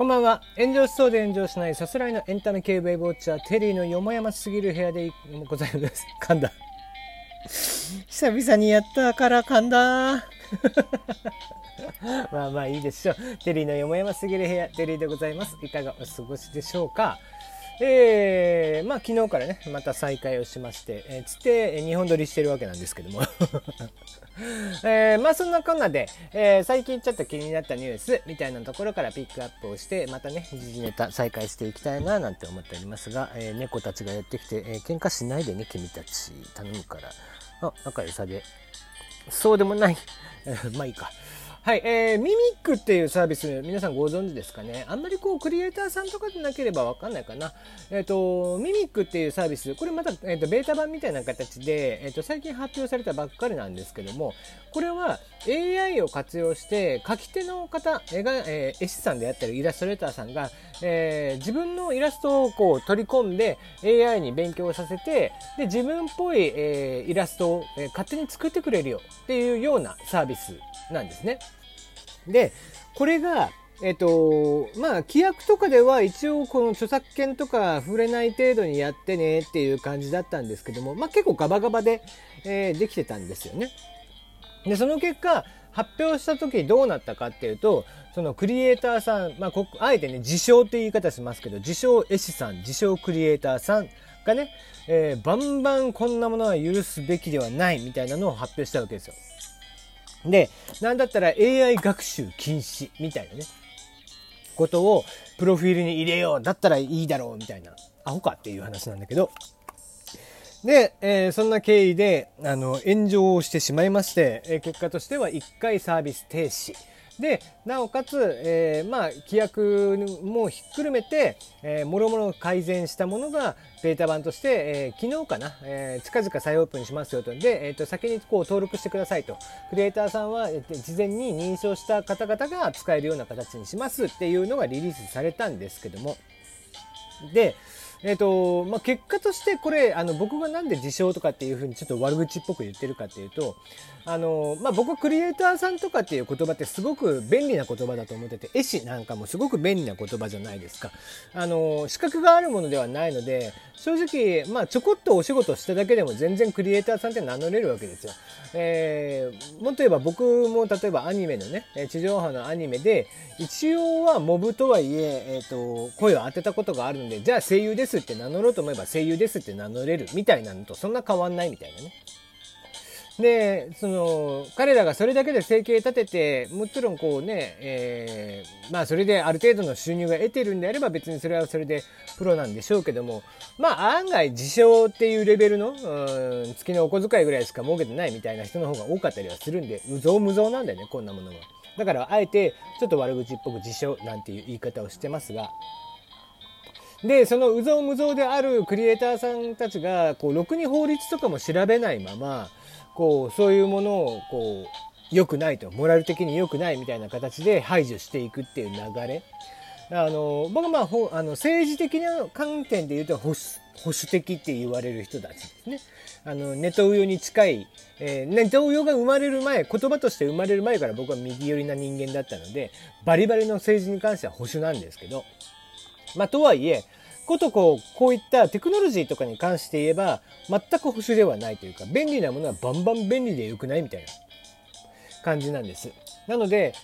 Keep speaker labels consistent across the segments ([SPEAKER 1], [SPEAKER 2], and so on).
[SPEAKER 1] こんばんは。炎上しそうで炎上しないさすらいのエンタメ系ウェブウォッチャー、テリーのよもやますぎる部屋でございます。噛んだ。久々にやったから噛んだ。まあまあいいでしょう。テリーのよもやますぎる部屋、テリーでございます。いかがお過ごしでしょうか。えー、まあ昨日からね、また再開をしまして、えー、つって2本撮りしてるわけなんですけども えー、まあそんなこんなで、えー、最近ちょっと気になったニュースみたいなところからピックアップをして、またね、時事ネタ再開していきたいななんて思っておりますが、えー、猫たちがやってきて、えー、喧嘩しないでね、君たち頼むから、あ、仲良さで、そうでもない。まあいいか。はい、えー、ミミックっていうサービス、皆さんご存知ですかね？あんまりこう、クリエイターさんとかでなければわかんないかな。えっ、ー、と、ミミックっていうサービス、これまた、えっ、ー、と、ベータ版みたいな形で、えっ、ー、と、最近発表されたばっかりなんですけども、これは AI を活用して、書き手の方、絵が、えー、絵師さんであったり、イラストレーターさんが、えー、自分のイラストをこう、取り込んで、AI に勉強させて、で、自分っぽい、えー、イラストを、えー、勝手に作ってくれるよっていうようなサービスなんですね。で、これが、えっと、まあ、規約とかでは一応この著作権とか触れない程度にやってねっていう感じだったんですけども、まあ結構ガバガバで、えー、できてたんですよね。で、その結果、発表した時どうなったかっていうと、そのクリエイターさん、まあ、こあえてね、自称って言い方しますけど、自称絵師さん、自称クリエイターさんがね、えー、バンバンこんなものは許すべきではないみたいなのを発表したわけですよ。で、なんだったら AI 学習禁止みたいなね、ことをプロフィールに入れよう。だったらいいだろうみたいな、アホかっていう話なんだけど、で、えー、そんな経緯で、あの、炎上をしてしまいまして、えー、結果としては1回サービス停止。で、なおかつ、えー、まあ、規約もひっくるめて、えー、もろもろ改善したものが、ベータ版として、えー、昨日かな、えー、近々再オープンしますよと。で、えっ、ー、と、先にこう登録してくださいと。クリエイターさんは、えー、事前に認証した方々が使えるような形にしますっていうのがリリースされたんですけども。で、えっ、ー、と、まあ、結果としてこれ、あの、僕がなんで自称とかっていうふうにちょっと悪口っぽく言ってるかっていうと、あの、まあ、僕はクリエイターさんとかっていう言葉ってすごく便利な言葉だと思ってて、絵師なんかもすごく便利な言葉じゃないですか。あの、資格があるものではないので、正直、まあ、ちょこっとお仕事しただけでも全然クリエイターさんって名乗れるわけですよ。えー、もっと言えば僕も例えばアニメのね、地上波のアニメで、一応はモブとはいえ、えっ、ー、と、声を当てたことがあるので、じゃあ声優ですって名乗ろうと思えば声優ですって名乗れるみたいなのとそんな変わんないみたいなね。で、その、彼らがそれだけで生計立てて、もちろんこうね、えー、まあそれである程度の収入が得てるんであれば別にそれはそれでプロなんでしょうけども、まあ案外自称っていうレベルの、うん、月のお小遣いぐらいしか儲けてないみたいな人の方が多かったりはするんで、うぞうむぞうなんだよね、こんなものは。だからあえてちょっと悪口っぽく自称なんていう言い方をしてますが、で、そのうぞうむぞうであるクリエイターさんたちが、こう、ろくに法律とかも調べないまま、こう、そういうものを、こう、良くないと、モラル的に良くないみたいな形で排除していくっていう流れ。あの、僕はまあ、ほあの政治的な観点で言うと保守、保守的って言われる人たちですね。あの、ネトウヨに近い、えー、ネトウヨが生まれる前、言葉として生まれる前から僕は右寄りな人間だったので、バリバリの政治に関しては保守なんですけど、まあ、とはいえ、ことこう、こういったテクノロジーとかに関して言えば、全く保守ではないというか、便利なものはバンバン便利で良くないみたいな感じなんです。なので、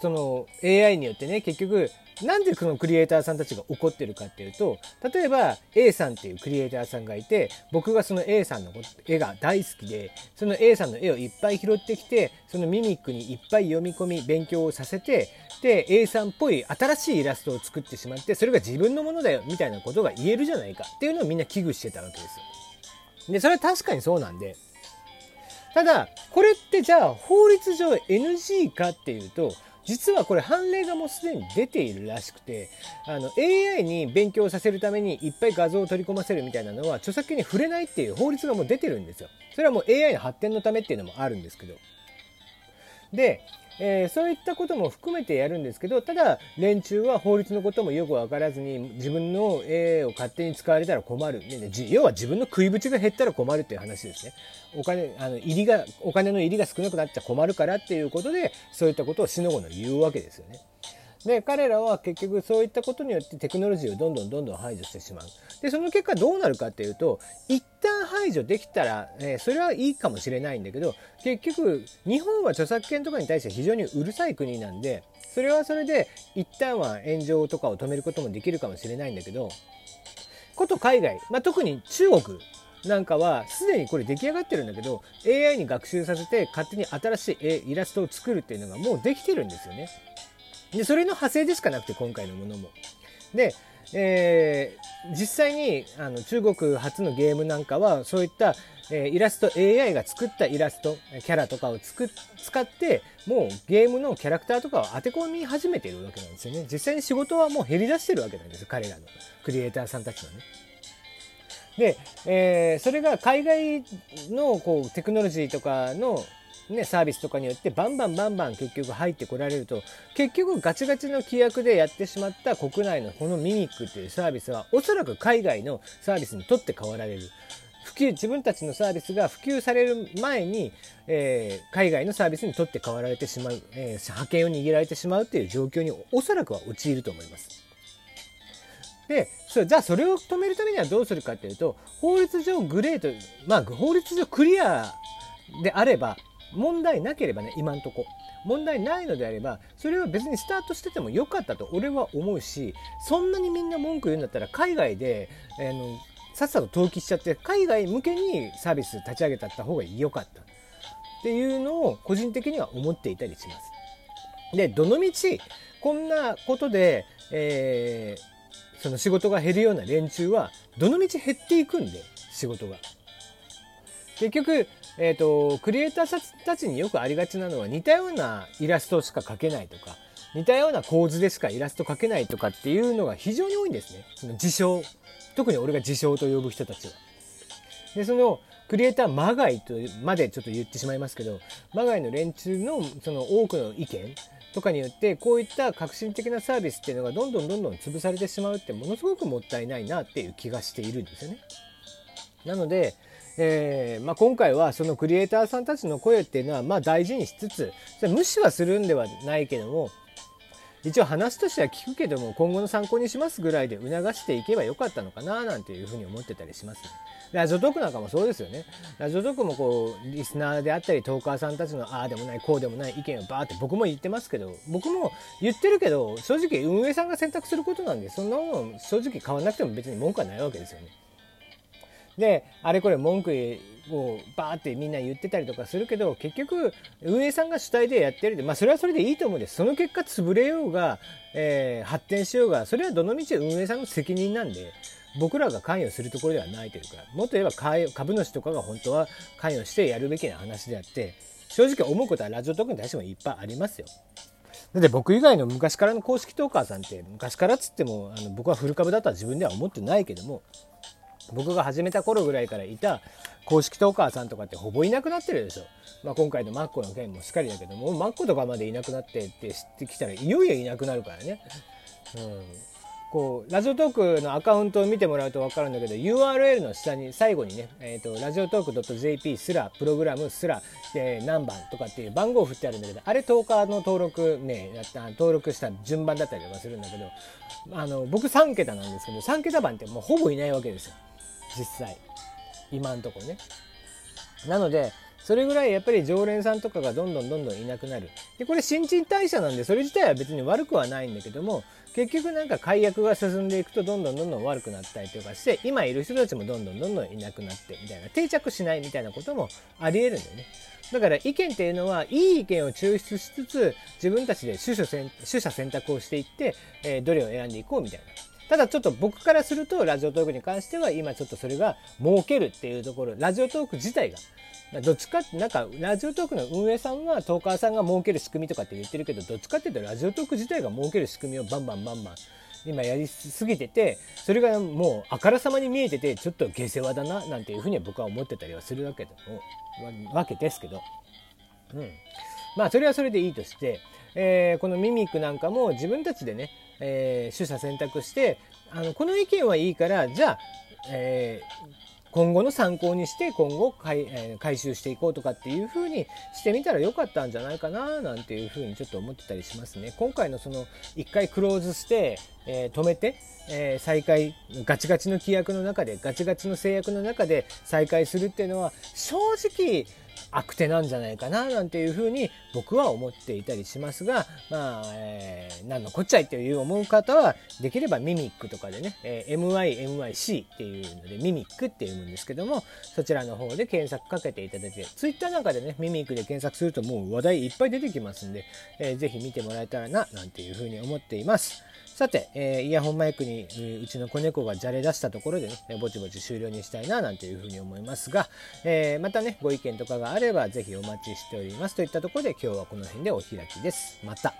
[SPEAKER 1] その AI によってね、結局、なんでこのクリエイターさんたちが怒ってるかっていうと、例えば A さんっていうクリエイターさんがいて、僕がその A さんの絵が大好きで、その A さんの絵をいっぱい拾ってきて、そのミミックにいっぱい読み込み、勉強をさせて、で、A さんっぽい新しいイラストを作ってしまって、それが自分のものだよ、みたいなことが言えるじゃないかっていうのをみんな危惧してたわけですよ。で、それは確かにそうなんで、ただ、これってじゃあ法律上 NG かっていうと、実はこれ判例がもうすでに出ているらしくて、あの AI に勉強させるためにいっぱい画像を取り込ませるみたいなのは著作権に触れないっていう法律がもう出てるんですよ。それはもう AI の発展のためっていうのもあるんですけど。で、えー、そういったことも含めてやるんですけど、ただ、連中は法律のこともよくわからずに、自分の絵を勝手に使われたら困る。ね、要は自分の食い縁が減ったら困るっていう話ですね。お金、あの、入りが、お金の入りが少なくなっちゃ困るからっていうことで、そういったことをしのごの言うわけですよね。で彼らは結局そういったことによってテクノロジーをどんどんどんどん排除してしまうでその結果どうなるかっていうと一旦排除できたら、えー、それはいいかもしれないんだけど結局日本は著作権とかに対して非常にうるさい国なんでそれはそれで一旦は炎上とかを止めることもできるかもしれないんだけどこと海外、まあ、特に中国なんかはすでにこれ出来上がってるんだけど AI に学習させて勝手に新しいイラストを作るっていうのがもうできてるんですよね。でそれの派生でしかなくて今回のものも。で、えー、実際にあの中国初のゲームなんかはそういった、えー、イラスト AI が作ったイラストキャラとかをつく使ってもうゲームのキャラクターとかを当て込み始めているわけなんですよね実際に仕事はもう減り出してるわけなんですよ彼らのクリエイターさんたちのね。で、えー、それが海外のこうテクノロジーとかのね、サービスとかによってバンバンバンバン結局入ってこられると結局ガチガチの規約でやってしまった国内のこのミミックっていうサービスはおそらく海外のサービスにとって変わられる普及自分たちのサービスが普及される前に、えー、海外のサービスにとって変わられてしまう、えー、覇権を握られてしまうっていう状況におそらくは陥ると思います。でそじゃあそれを止めるためにはどうするかっていうと法律上グレートまあ法律上クリアであれば問題なければね今んとこ問題ないのであればそれは別にスタートしててもよかったと俺は思うしそんなにみんな文句言うんだったら海外で、えー、のさっさと登記しちゃって海外向けにサービス立ち上げたった方が良かったっていうのを個人的には思っていたりします。でどのみちこんなことで、えーその仕事が減るような連中はどのみち減っていくんで仕事が。結局、えーと、クリエイターたちによくありがちなのは似たようなイラストしか描けないとか似たような構図でしかイラスト描けないとかっていうのが非常に多いんですねその自称特に俺が自称と呼ぶ人たちは。でそのクリエイターまがいとまでちょっと言ってしまいますけどまがいの連中のその多くの意見とかによってこういった革新的なサービスっていうのがどんどんどんどん潰されてしまうってものすごくもったいないなっていう気がしているんですよね。なので、えーまあ、今回はそのクリエイターさんたちの声っていうのはま大事にしつつ無視はするんではないけども一応話としては聞くけども今後の参考にしますぐらいで促していけばよかったのかななんていうふうに思ってたりしますね。ラジオトークなんかもそうですよね。ラジオトークもこう、リスナーであったり、トーカーさんたちのああでもない、こうでもない意見をバーって僕も言ってますけど、僕も言ってるけど、正直運営さんが選択することなんで、そんなもの正直変わんなくても別に文句はないわけですよね。で、あれこれ文句をバーってみんな言ってたりとかするけど、結局運営さんが主体でやってるで、まあそれはそれでいいと思うんです。その結果潰れようが、えー、発展しようが、それはどのみち運営さんの責任なんで、僕らが関与するところではないというかもっと言えば株主とかが本当は関与してやるべきな話であって正直思うことはラジオトークに対してもいっぱいありますよ。だって僕以外の昔からの公式トーカーさんって昔からっつってもあの僕はフル株だとは自分では思ってないけども僕が始めた頃ぐらいからいた公式トーカーさんとかってほぼいなくなってるでしょ。まあ、今回のマッコの件もしっかりだけどもマッコとかまでいなくなってって知ってきたらいよいよいなくなるからね。うんこうラジオトークのアカウントを見てもらうと分かるんだけど URL の下に最後にね、えーと、ラジオトーク .jp すらプログラムすら、えー、何番とかっていう番号を振ってあるんだけどあれトーカーの登録ねやった登録した順番だったりとかするんだけどあの僕3桁なんですけど3桁番ってもうほぼいないわけですよ実際今んとこね。なのでそれぐらいやっぱり常連さんとかがどんどんどんどんいなくなる。でこれ新陳代謝なんでそれ自体は別に悪くはないんだけども結局なんか解約が進んでいくとどんどんどんどん悪くなったりとかして今いる人たちもどんどんどんどんいなくなってみたいな定着しないみたいなこともありえるんだよね。だから意見っていうのはいい意見を抽出しつつ自分たちで取捨選択をしていって、えー、どれを選んでいこうみたいな。ただちょっと僕からするとラジオトークに関しては今ちょっとそれが儲けるっていうところラジオトーク自体がどっちかってなんかラジオトークの運営さんはトーカーさんが儲ける仕組みとかって言ってるけどどっちかっていうとラジオトーク自体が儲ける仕組みをバンバンバンバン今やりすぎててそれがもうあからさまに見えててちょっと下世話だななんていうふうには僕は思ってたりはするわけでもわけですけど、うん、まあそれはそれでいいとして、えー、このミミックなんかも自分たちでね、えー、取捨選択してあのこの意見はいいからじゃあ、えー今後の参考にして今後回,、えー、回収していこうとかっていう風にしてみたらよかったんじゃないかななんていう風にちょっと思ってたりしますね。今回のその1回クローズして、えー、止めて、え、再開ガチガチの規約の中でガチガチの制約の中で再開するっていうのは正直悪手なんじゃないかななんていうふうに僕は思っていたりしますがまあ、えー、何のこっちゃいっていう思う方はできればミミックとかでね、えー、MYMYC っていうのでミミックっていうんですけどもそちらの方で検索かけていただいて Twitter なんかでねミミックで検索するともう話題いっぱい出てきますんで、えー、ぜひ見てもらえたらななんていうふうに思っています。さて、えー、イヤホンマイクに、うちの子猫がじゃれ出したところでね、ぼちぼち終了にしたいな、なんていうふうに思いますが、えー、またね、ご意見とかがあれば、ぜひお待ちしております。といったところで、今日はこの辺でお開きです。また。